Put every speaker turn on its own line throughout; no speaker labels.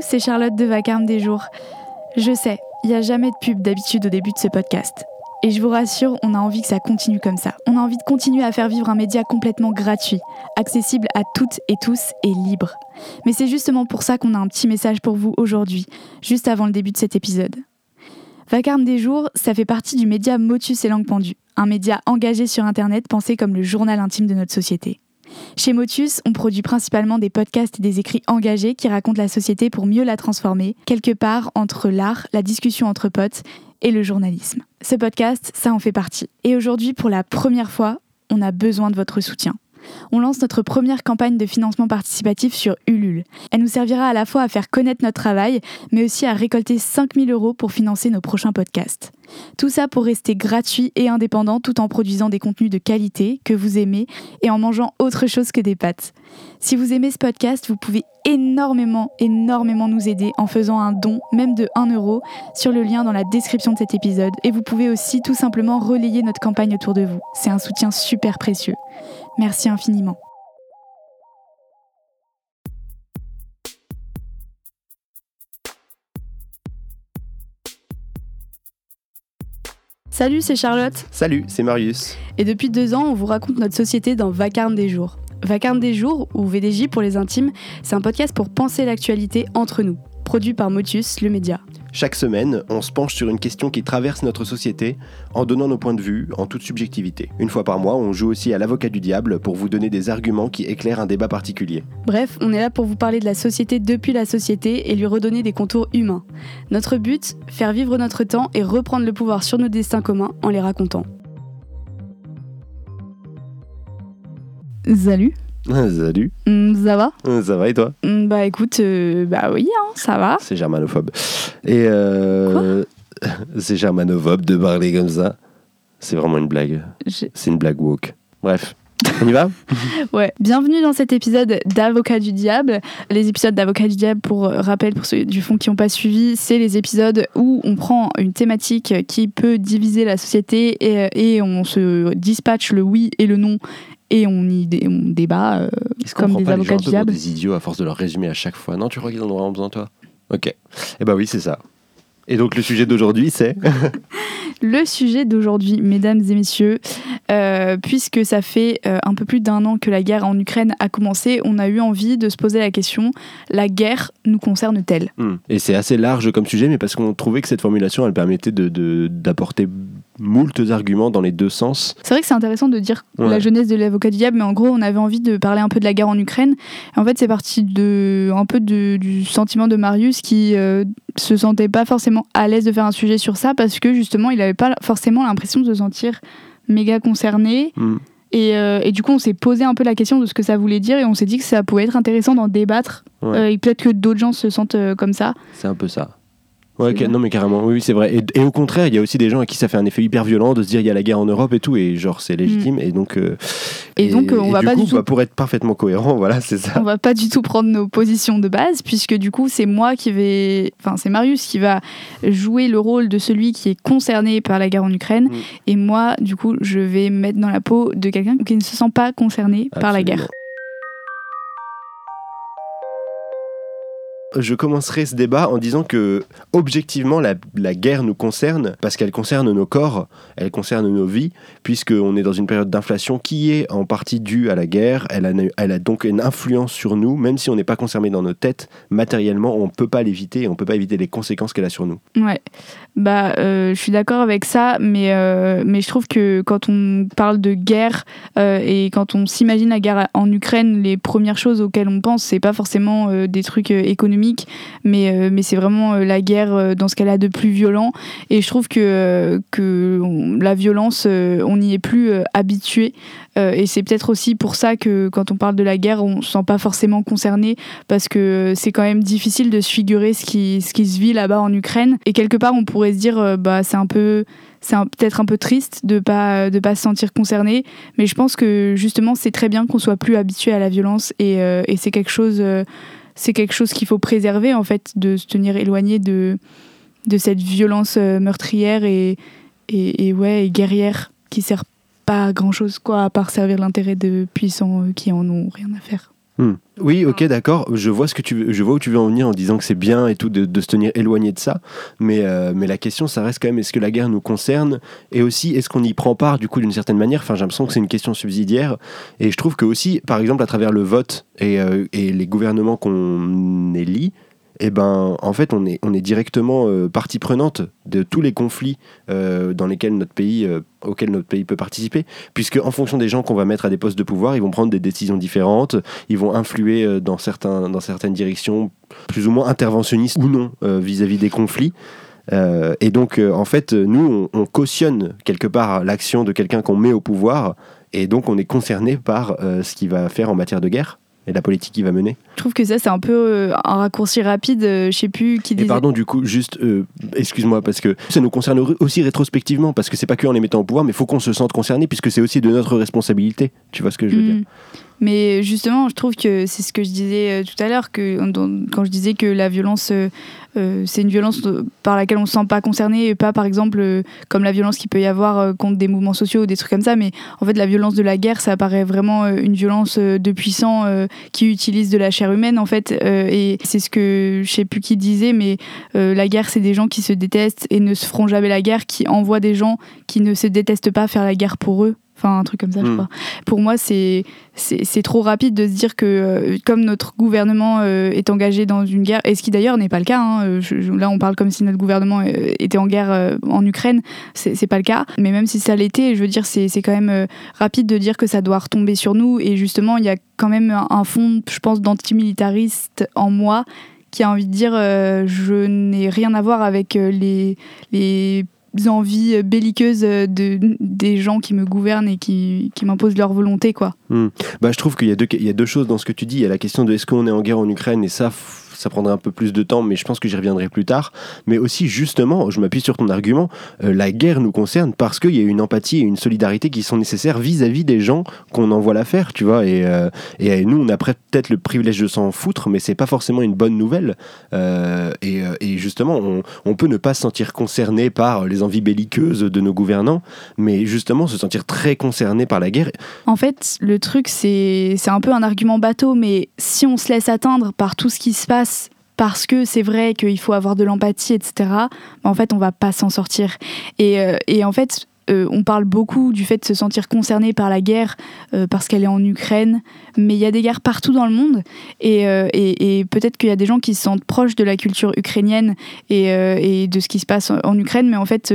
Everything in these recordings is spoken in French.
C'est Charlotte de Vacarme des Jours. Je sais, il n'y a jamais de pub d'habitude au début de ce podcast. Et je vous rassure, on a envie que ça continue comme ça. On a envie de continuer à faire vivre un média complètement gratuit, accessible à toutes et tous et libre. Mais c'est justement pour ça qu'on a un petit message pour vous aujourd'hui, juste avant le début de cet épisode. Vacarme des jours, ça fait partie du média Motus et Langue Pendue, un média engagé sur Internet pensé comme le journal intime de notre société. Chez Motus, on produit principalement des podcasts et des écrits engagés qui racontent la société pour mieux la transformer, quelque part entre l'art, la discussion entre potes et le journalisme. Ce podcast, ça en fait partie. Et aujourd'hui, pour la première fois, on a besoin de votre soutien. On lance notre première campagne de financement participatif sur Ulule. Elle nous servira à la fois à faire connaître notre travail, mais aussi à récolter 5000 euros pour financer nos prochains podcasts. Tout ça pour rester gratuit et indépendant tout en produisant des contenus de qualité que vous aimez et en mangeant autre chose que des pâtes. Si vous aimez ce podcast, vous pouvez énormément, énormément nous aider en faisant un don, même de 1 euro, sur le lien dans la description de cet épisode. Et vous pouvez aussi tout simplement relayer notre campagne autour de vous. C'est un soutien super précieux. Merci infiniment. Salut, c'est Charlotte.
Salut, c'est Marius.
Et depuis deux ans, on vous raconte notre société dans Vacarme des jours. Vacarme des jours, ou VDJ pour les intimes, c'est un podcast pour penser l'actualité entre nous, produit par Motus, le média.
Chaque semaine, on se penche sur une question qui traverse notre société en donnant nos points de vue en toute subjectivité. Une fois par mois, on joue aussi à l'avocat du diable pour vous donner des arguments qui éclairent un débat particulier.
Bref, on est là pour vous parler de la société depuis la société et lui redonner des contours humains. Notre but, faire vivre notre temps et reprendre le pouvoir sur nos destins communs en les racontant. Salut.
Salut.
Mm, Ça va?
Ça va et toi?
Mm, Bah écoute, euh, bah oui, hein, ça va.
C'est germanophobe. Et euh, c'est germanophobe de parler comme ça. C'est vraiment une blague. C'est une blague woke. Bref, on y va?
Ouais. Bienvenue dans cet épisode d'Avocat du Diable. Les épisodes d'Avocat du Diable, pour rappel pour ceux du fond qui n'ont pas suivi, c'est les épisodes où on prend une thématique qui peut diviser la société et, et on se dispatche le oui et le non et on y dé- on débat euh, comme des
pas les
avocats
gens
du
pour
diable.
des idiots à force de leur résumer à chaque fois? Non, tu crois qu'ils en ont vraiment besoin, toi? Ok. Eh bah oui, c'est ça. Et donc le sujet d'aujourd'hui, c'est?
Le sujet d'aujourd'hui, mesdames et messieurs, euh, puisque ça fait euh, un peu plus d'un an que la guerre en Ukraine a commencé, on a eu envie de se poser la question la guerre nous concerne-t-elle?
Hmm. Et c'est assez large comme sujet, mais parce qu'on trouvait que cette formulation, elle permettait de- de- moultes arguments dans les deux sens.
C'est vrai que c'est intéressant de dire
Ouais.
la jeunesse de l'avocat du diable, mais en gros, on avait envie de parler un peu de la guerre en Ukraine. En fait, c'est parti de un peu de- du sentiment de Marius qui euh, se sentait pas forcément à l'aise de faire un sujet sur ça parce que justement, il avait pas forcément l'impression de se sentir méga concerné.
Hmm.
Et, euh, et du coup, on s'est posé un peu la question de ce que ça voulait dire et on s'est dit que ça pouvait être intéressant d'en débattre.
Ouais.
Euh, et peut-être que d'autres gens se sentent euh, comme ça.
C'est un peu ça. Ouais, non mais carrément, oui, oui, c'est vrai. Et, et au contraire, il y a aussi des gens à qui ça fait un effet hyper violent de se dire il y a la guerre en Europe et tout, et genre c'est légitime. Et donc, euh,
Mm. Et donc, euh, on va
du
pas
coup,
du tout-
bah, pour être parfaitement cohérent, voilà, c'est ça.
On va pas du tout prendre nos positions de base, puisque du coup, c'est moi qui vais. Enfin, c'est Marius qui va jouer le rôle de celui qui est concerné par la guerre en Ukraine.
Mm.
Et moi, du coup, je vais me mettre dans la peau de quelqu'un qui ne se sent pas concerné par la guerre.
Je commencerai ce débat en disant que, objectivement, la, guerre nous concerne parce qu'elle concerne nos corps, elle concerne nos vies, puisqu'on est dans une période d'inflation qui est en partie due à la guerre. Elle a, donc une influence sur nous, même si on n'est pas concerné dans nos têtes, matériellement, on ne peut pas l'éviter on ne peut pas éviter les conséquences qu'elle a sur nous.
Ouais, bah, euh, je suis d'accord avec ça, mais, euh, mais je trouve que quand on parle de guerre euh, et quand on s'imagine la guerre en Ukraine, les premières choses auxquelles on pense, c'est pas forcément des trucs euh, euh, mais c'est vraiment euh, la guerre euh, dans ce qu'elle a de plus violent. Et je trouve que, la violence, on n'y est plus habitué. Et c'est peut-être aussi pour ça que quand on parle de la guerre, on se sent pas forcément concerné parce que c'est quand même difficile de se figurer ce qui, se vit là-bas en Ukraine. Et quelque part, on pourrait se dire, bah, c'est peut-être un peu triste de pas, de pas se sentir concerné. Mais je pense que justement, c'est très bien qu'on soit plus habitué à la violence et, c'est quelque chose, c'est quelque chose qu'il faut préserver en fait, de se tenir éloigné de, de cette violence euh, meurtrière et, et, ouais, et guerrière qui sert pas à grand chose quoi, à part servir l'intérêt de puissants euh, qui en ont rien à faire.
Hmm. Oui, ok, d'accord. Je vois ce que tu veux, je vois où tu veux en venir en disant que c'est bien et tout de, se tenir éloigné de ça. Mais, euh, mais la question, ça reste quand même est-ce que la guerre nous concerne? Et aussi est-ce qu'on y prend part du coup d'une certaine manière? Enfin, j'ai l'impression que c'est une question subsidiaire et je trouve que aussi, par exemple, à travers le vote et, euh, et les gouvernements qu'on élit, eh ben, en fait, on est, directement euh, partie prenante de tous les conflits euh, dans lesquels notre pays, euh, auxquels notre pays peut participer, puisque en fonction des gens qu'on va mettre à des postes de pouvoir, ils vont prendre des décisions différentes, ils vont influer dans, dans certaines directions, plus ou moins interventionnistes ou non, vis-à-vis des conflits. et donc, en fait, nous, on cautionne quelque part l'action de quelqu'un qu'on met au pouvoir, et donc on est concerné par ce qu'il va faire en matière de guerre et la politique qu'il va mener.
Je trouve que ça, c'est un peu euh, un raccourci rapide. Euh, je sais plus qui disait.
Et pardon, du coup, juste, euh, excuse-moi, parce que ça nous concerne aussi rétrospectivement, parce que c'est pas que en les mettant au pouvoir, mais il faut qu'on se sente concerné, puisque c'est aussi de notre responsabilité. Tu vois ce que je veux dire?
Hmm. Mais justement, je trouve que c'est ce que je disais tout à l'heure, quand je disais que la violence euh, c'est une violence par laquelle on ne se sent pas concerné, et pas par exemple euh, comme la violence qu'il peut y avoir euh, contre des mouvements sociaux ou des trucs comme ça, mais en fait la violence de la guerre, ça apparaît vraiment une violence de puissants qui utilisent de la chair humaine en fait, et c'est ce que je sais plus qui disait, mais la guerre c'est des gens qui se détestent et ne se feront jamais la guerre, qui envoient des gens qui ne se détestent pas faire la guerre pour eux. Enfin, un truc comme ça, je hmm. crois. Pour moi, c'est trop rapide de se dire que, euh, comme notre gouvernement euh, est engagé dans une guerre, et ce qui d'ailleurs n'est pas le cas, hein, euh, là on parle comme si notre gouvernement était en guerre en Ukraine, c'est pas le cas, mais même si ça l'était, je veux dire, c'est quand même rapide de dire que ça doit retomber sur nous, et justement, il y a quand même un, fond, je pense, d'antimilitariste en moi qui a envie de dire je n'ai rien à voir avec les, les envies belliqueuses de, des gens qui me gouvernent et qui, qui m'imposent leur volonté. quoi.
Hmm. Bah, je trouve qu'il y, y a deux choses dans ce que tu dis. Il y a la question de est-ce qu'on est en guerre en Ukraine et ça, ça prendrait un peu plus de temps, mais je pense que j'y reviendrai plus tard. Mais aussi, justement, je m'appuie sur ton argument, euh, la guerre nous concerne parce qu'il y a une empathie et une solidarité qui sont nécessaires vis-à-vis des gens qu'on envoie la faire, tu vois. Et, euh, et nous, on a peut-être le privilège de s'en foutre, mais c'est pas forcément une bonne nouvelle. Euh, et, et, justement, on, on, peut ne pas se sentir concerné par les envies belliqueuses de nos gouvernants, mais justement se sentir très concerné par la guerre.
En fait, le truc, c'est un peu un argument bateau, mais si on se laisse atteindre par tout ce qui se passe, parce que c'est vrai qu'il faut avoir de l'empathie, etc., en fait, on va pas s'en sortir. Et, euh, et en fait, euh, on parle beaucoup du fait de se sentir concerné par la guerre euh, parce qu'elle est en Ukraine, mais il y a des guerres partout dans le monde euh, et, et, peut-être qu'il y a des gens qui se sentent proches de la culture ukrainienne et, et de ce qui se passe en, Ukraine, mais en fait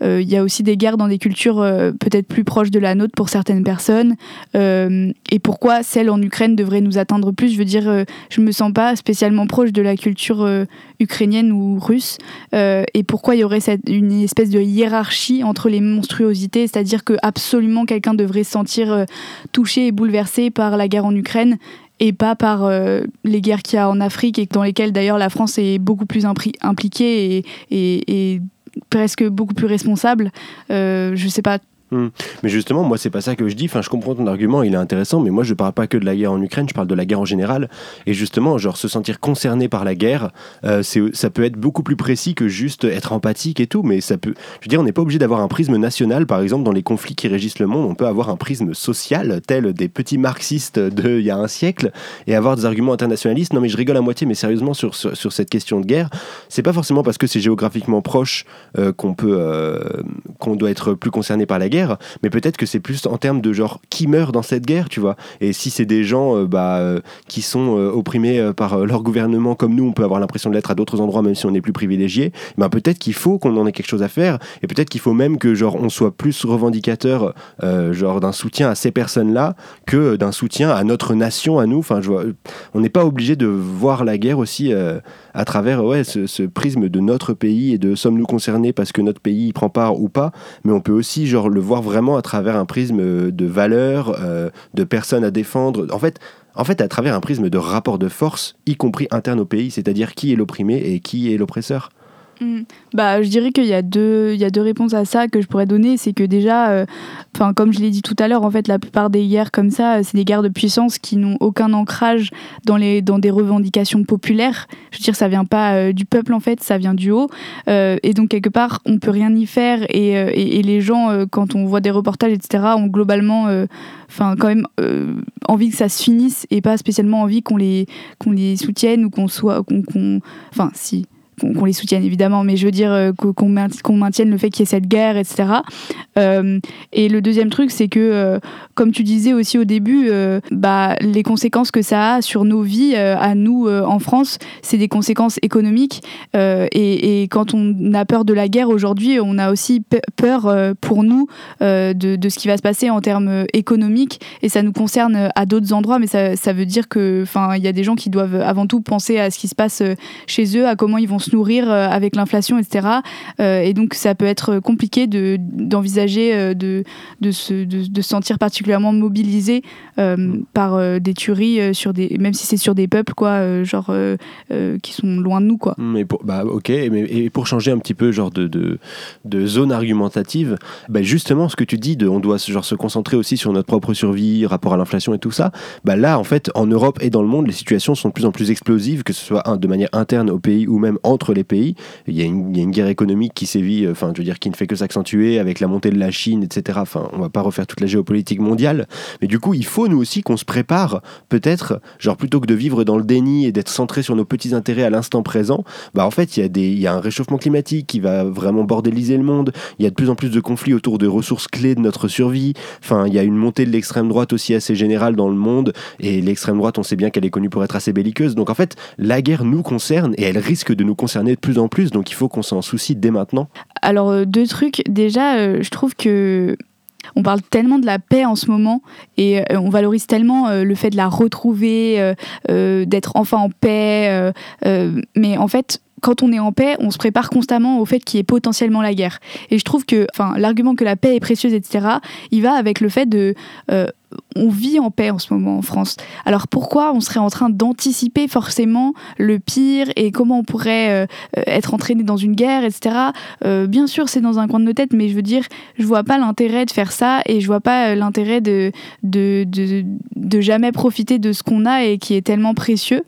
il y a aussi des guerres dans des cultures peut-être plus proches de la nôtre pour certaines personnes. et pourquoi celle en Ukraine devrait nous atteindre plus Je veux dire, je me sens pas spécialement proche de la culture ukrainienne ou russe et pourquoi il y aurait une espèce de hiérarchie entre les monstres c'est-à-dire que absolument quelqu'un devrait se sentir euh, touché et bouleversé par la guerre en Ukraine et pas par euh, les guerres qu'il y a en Afrique et dans lesquelles d'ailleurs la France est beaucoup plus impliquée et, presque beaucoup plus responsable. Euh, je sais pas,
Hmm. Mais justement, moi, c'est pas ça que je dis. Enfin, je comprends ton argument, il est intéressant, mais moi, je parle pas que de la guerre en Ukraine, je parle de la guerre en général. Et justement, genre, se sentir concerné par la guerre, euh, ça peut être beaucoup plus précis que juste être empathique et tout. Mais ça peut. Je veux dire, on n'est pas obligé d'avoir un prisme national, par exemple, dans les conflits qui régissent le monde. On peut avoir un prisme social, tel des petits marxistes d'il y a un siècle, et avoir des arguments internationalistes. Non, mais je rigole à moitié, mais sérieusement, sur, sur, cette question de guerre, c'est pas forcément parce que c'est géographiquement proche euh, qu'on peut. Euh, qu'on doit être plus concerné par la guerre mais peut-être que c'est plus en termes de genre qui meurt dans cette guerre, tu vois. Et si c'est des gens euh, bah, euh, qui sont euh, opprimés par leur gouvernement comme nous, on peut avoir l'impression de l'être à d'autres endroits, même si on est plus privilégié, ben peut-être qu'il faut qu'on en ait quelque chose à faire, et peut-être qu'il faut même que genre on soit plus revendicateur genre d'un soutien à ces personnes-là que d'un soutien à notre nation, à nous. Enfin, je vois, on n'est pas obligé de voir la guerre aussi à travers ouais, ce, ce, prisme de notre pays et de sommes-nous concernés parce que notre pays y prend part ou pas, mais on peut aussi genre le voir vraiment à travers un prisme de valeurs, euh, de personnes à défendre. En fait, en fait, à travers un prisme de rapport de force, y compris interne au pays, c'est-à-dire qui est l'opprimé et qui est l'oppresseur.
Mm. Bah, je dirais qu'il y a deux, y a deux réponses à ça que je pourrais donner. C'est que déjà, euh, comme je l'ai dit tout à l'heure, en fait, la plupart des guerres comme ça, c'est des guerres de puissance qui n'ont aucun ancrage dans les, dans des revendications populaires. Je veux dire, ça vient pas euh, du peuple en fait, ça vient du haut. Euh, et donc quelque part, on peut rien y faire. Et, et, les gens, quand on voit des reportages, etc., ont globalement, enfin, quand même envie que ça se finisse et pas spécialement envie qu'on les, qu'on les soutienne ou qu'on soit, qu'on, enfin, si qu'on les soutienne évidemment, mais je veux dire euh, qu'on maintienne le fait qu'il y ait cette guerre, etc. Euh, et le deuxième truc, c'est que, euh, comme tu disais aussi au début, bah, les conséquences que ça a sur nos vies, à nous en France, c'est des conséquences économiques. Et, quand on a peur de la guerre aujourd'hui, on a aussi peur pour nous de, ce qui va se passer en termes économiques. Et ça nous concerne à d'autres endroits, mais ça, ça veut dire que, il y a des gens qui doivent avant tout penser à ce qui se passe chez eux, à comment ils vont se nourrir euh, avec l'inflation, etc. Euh, et donc ça peut être compliqué de, d'envisager euh, de, de, se, de, se sentir particulièrement mobilisé par des tueries sur des, même si c'est sur des peuples quoi, genre qui sont loin de nous quoi.
Mais pour, bah ok, mais, et pour changer un petit peu genre de, de, zone argumentative, bah justement ce que tu dis de on doit genre se concentrer aussi sur notre propre survie, rapport à l'inflation et tout ça, bah là en fait en Europe et dans le monde les situations sont de plus en plus explosives, que ce soit de manière interne au pays ou même en entre les pays. Il y a une, guerre économique qui sévit, euh, enfin, je veux dire, qui ne fait que s'accentuer avec la montée de la Chine, etc. Enfin, on va pas refaire toute la géopolitique mondiale, mais du coup, il faut nous aussi qu'on se prépare, peut-être, genre plutôt que de vivre dans le déni et d'être centré sur nos petits intérêts à l'instant présent, bah en fait, il y, a des, il y a un réchauffement climatique qui va vraiment bordéliser le monde. Il y a de plus en plus de conflits autour de ressources clés de notre survie. Enfin, il y a une montée de l'extrême droite aussi assez générale dans le monde, et l'extrême droite, on sait bien qu'elle est connue pour être assez belliqueuse. Donc en fait, la guerre nous concerne et elle risque de nous concerner de plus en plus, donc il faut qu'on s'en soucie dès maintenant.
Alors, euh, deux trucs. Déjà, euh, je trouve que on parle tellement de la paix en ce moment et euh, on valorise tellement le fait de la retrouver, d'être enfin en paix. mais en fait, quand on est en paix, on se prépare constamment au fait qu'il y ait potentiellement la guerre. Et je trouve que, enfin, l'argument que la paix est précieuse, etc., il va avec le fait de on vit en paix en ce moment en France. Alors pourquoi on serait en train d'anticiper forcément le pire et comment on pourrait euh, être entraîné dans une guerre, etc. Euh, bien sûr, c'est dans un coin de nos têtes, mais je veux dire, je vois pas l'intérêt de faire ça et je vois pas euh, l'intérêt de de, de, jamais profiter de ce qu'on a et qui est tellement précieux.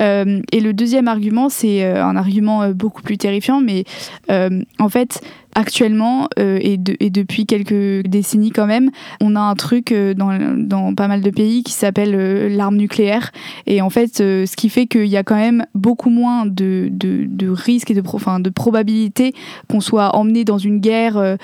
et le deuxième argument, c'est un argument beaucoup plus terrifiant, mais en fait, actuellement euh, et, et, depuis quelques décennies quand même, on a un truc euh, dans, pas mal de pays qui s'appelle euh, l'arme nucléaire. Et en fait, ce qui fait qu'il y a quand même beaucoup moins de, risques et de, enfin, de probabilités qu'on soit emmené dans une guerre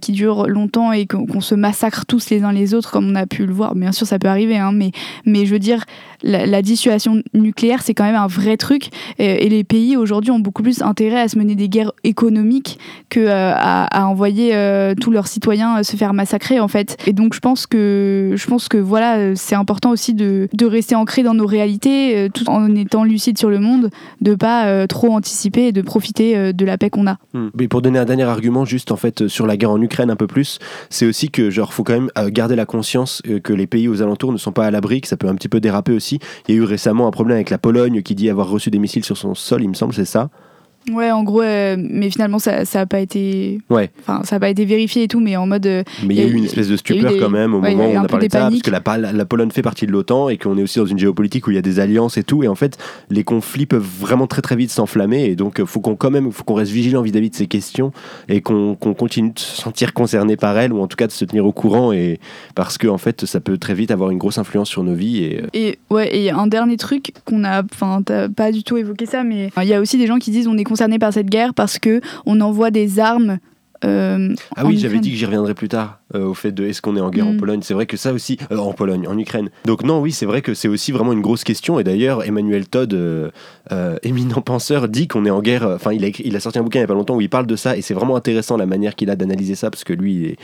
qui dure longtemps et qu'on se massacre tous les uns les autres comme on a pu le voir. Bien sûr, ça peut arriver, hein, mais, mais je veux dire, la, dissuasion nucléaire, c'est quand même un vrai truc. Et, les pays aujourd'hui ont beaucoup plus intérêt à se mener des guerres économiques que à, envoyer euh, tous leurs citoyens euh, se faire massacrer en fait. Et donc je pense que je pense que voilà, c'est important aussi de, de, rester ancré dans nos réalités, euh, tout en étant lucide sur le monde, de pas trop anticiper et de profiter de la paix qu'on a.
Hmm. Mais pour donner un dernier argument, juste en fait sur la guerre en Ukraine un peu plus, c'est aussi que genre faut quand même garder la conscience que les pays aux alentours ne sont pas à l'abri, que ça peut un petit peu déraper aussi. Il y a eu récemment un problème avec la Pologne qui dit avoir reçu des missiles sur son sol, il me semble, c'est ça?
Ouais, en gros, euh, mais finalement, ça n'a pas été. Ouais. Enfin, ça a pas été vérifié et tout, mais en mode. Euh,
mais il y, a eu une espèce de stupeur quand même au moment où on a parlé de ça, parce que la, la, Pologne fait partie de l'OTAN et qu'on est aussi dans une géopolitique où il y a des alliances et tout, et en fait, les conflits peuvent vraiment très très vite s'enflammer, et donc faut qu'on quand même, faut qu'on reste vigilant vis-à-vis de ces questions et qu'on continue de se sentir concerné par elles, ou en tout cas de se tenir au courant, et parce que en fait, ça peut très vite avoir une grosse influence sur nos vies. Et,
euh, et ouais, et un dernier truc qu'on a, enfin, pas du tout évoqué ça, mais il y a aussi des gens qui disent on est concerné par cette guerre parce que on envoie des armes.
Euh, ah oui, j'avais dit que j'y reviendrai plus tard euh, au fait de est-ce qu'on est en guerre en mm. Pologne. C'est vrai que ça aussi, euh, en Pologne, en Ukraine. Donc non, oui, c'est vrai que c'est aussi vraiment une grosse question. Et d'ailleurs, Emmanuel Todd, éminent penseur, dit qu'on est en guerre. Enfin, il a, il a sorti un bouquin il y a pas longtemps où il parle de ça et c'est vraiment intéressant la manière qu'il a d'analyser ça parce que lui, il est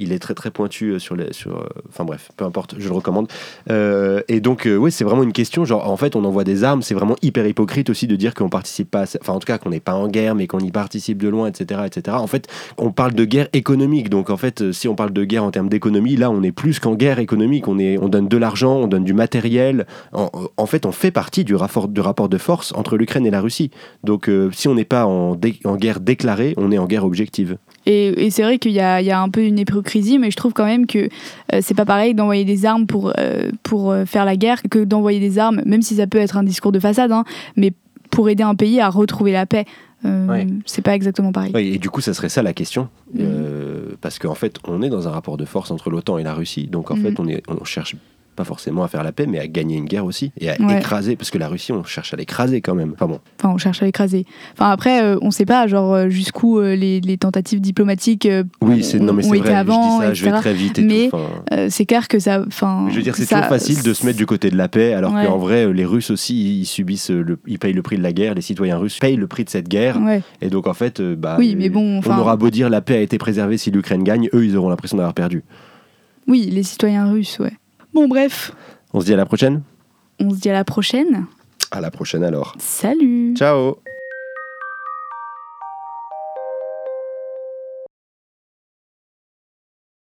Il est très très pointu euh, sur les. Sur, euh, enfin bref, peu importe, je le recommande. Euh, et donc, oui, c'est vraiment une question. Genre, en fait, on envoie des armes. C'est vraiment hyper hypocrite aussi de dire qu'on participe pas. Enfin, en tout cas, qu'on n'est pas en guerre, mais qu'on y participe de loin, etc., etc. En fait, on parle de guerre économique. Donc, en fait, si on parle de guerre en termes d'économie, là, on est plus qu'en guerre économique. On, est, on donne de l'argent, on donne du matériel. En, fait, on fait partie du rapport, de force entre l'Ukraine et la Russie. Donc, si on n'est pas en guerre déclarée, on est en guerre objective.
Et, et c'est vrai qu'il y a, il y a un peu une hypocrisie, mais je trouve quand même que euh, c'est pas pareil d'envoyer des armes pour, euh, pour euh, faire la guerre que d'envoyer des armes, même si ça peut être un discours de façade, hein, mais pour aider un pays à retrouver la paix. Euh,
Ouais.
C'est pas exactement pareil.
Et du coup, ça serait ça la question.
Mhm.
Euh, parce qu'en fait, on est dans un rapport de force entre l'OTAN et la Russie. Donc, en
Mhm.
fait, on, est, on cherche pas forcément à faire la paix, mais à gagner une guerre aussi. Et à
Ouais.
écraser. Parce que la Russie, on cherche à l'écraser quand même. Enfin bon.
Enfin, on cherche à l'écraser. Enfin, après, euh, on sait pas, genre, euh, jusqu'où euh, les, les tentatives diplomatiques euh,
Oui, c'est, non, mais
ont
c'est
été
vrai.
avant,
je dis ça, je vais très vite et
Mais- c'est clair que ça. Enfin,
je veux dire, c'est
ça-
toujours facile de se mettre du côté de la paix, alors
Ouais.
qu'en vrai, les Russes aussi, ils subissent, le, ils payent le prix de la guerre. Les citoyens russes payent le prix de cette guerre.
Ouais.
Et donc, en fait, bah,
Oui, mais bon,
on aura beau dire la paix a été préservée si l'Ukraine gagne, eux, ils auront l'impression d'avoir perdu.
Oui, les citoyens russes, ouais. Bon, bref,
On se dit à la prochaine
on se dit à la prochaine.
À la prochaine alors.
Salut
Ciao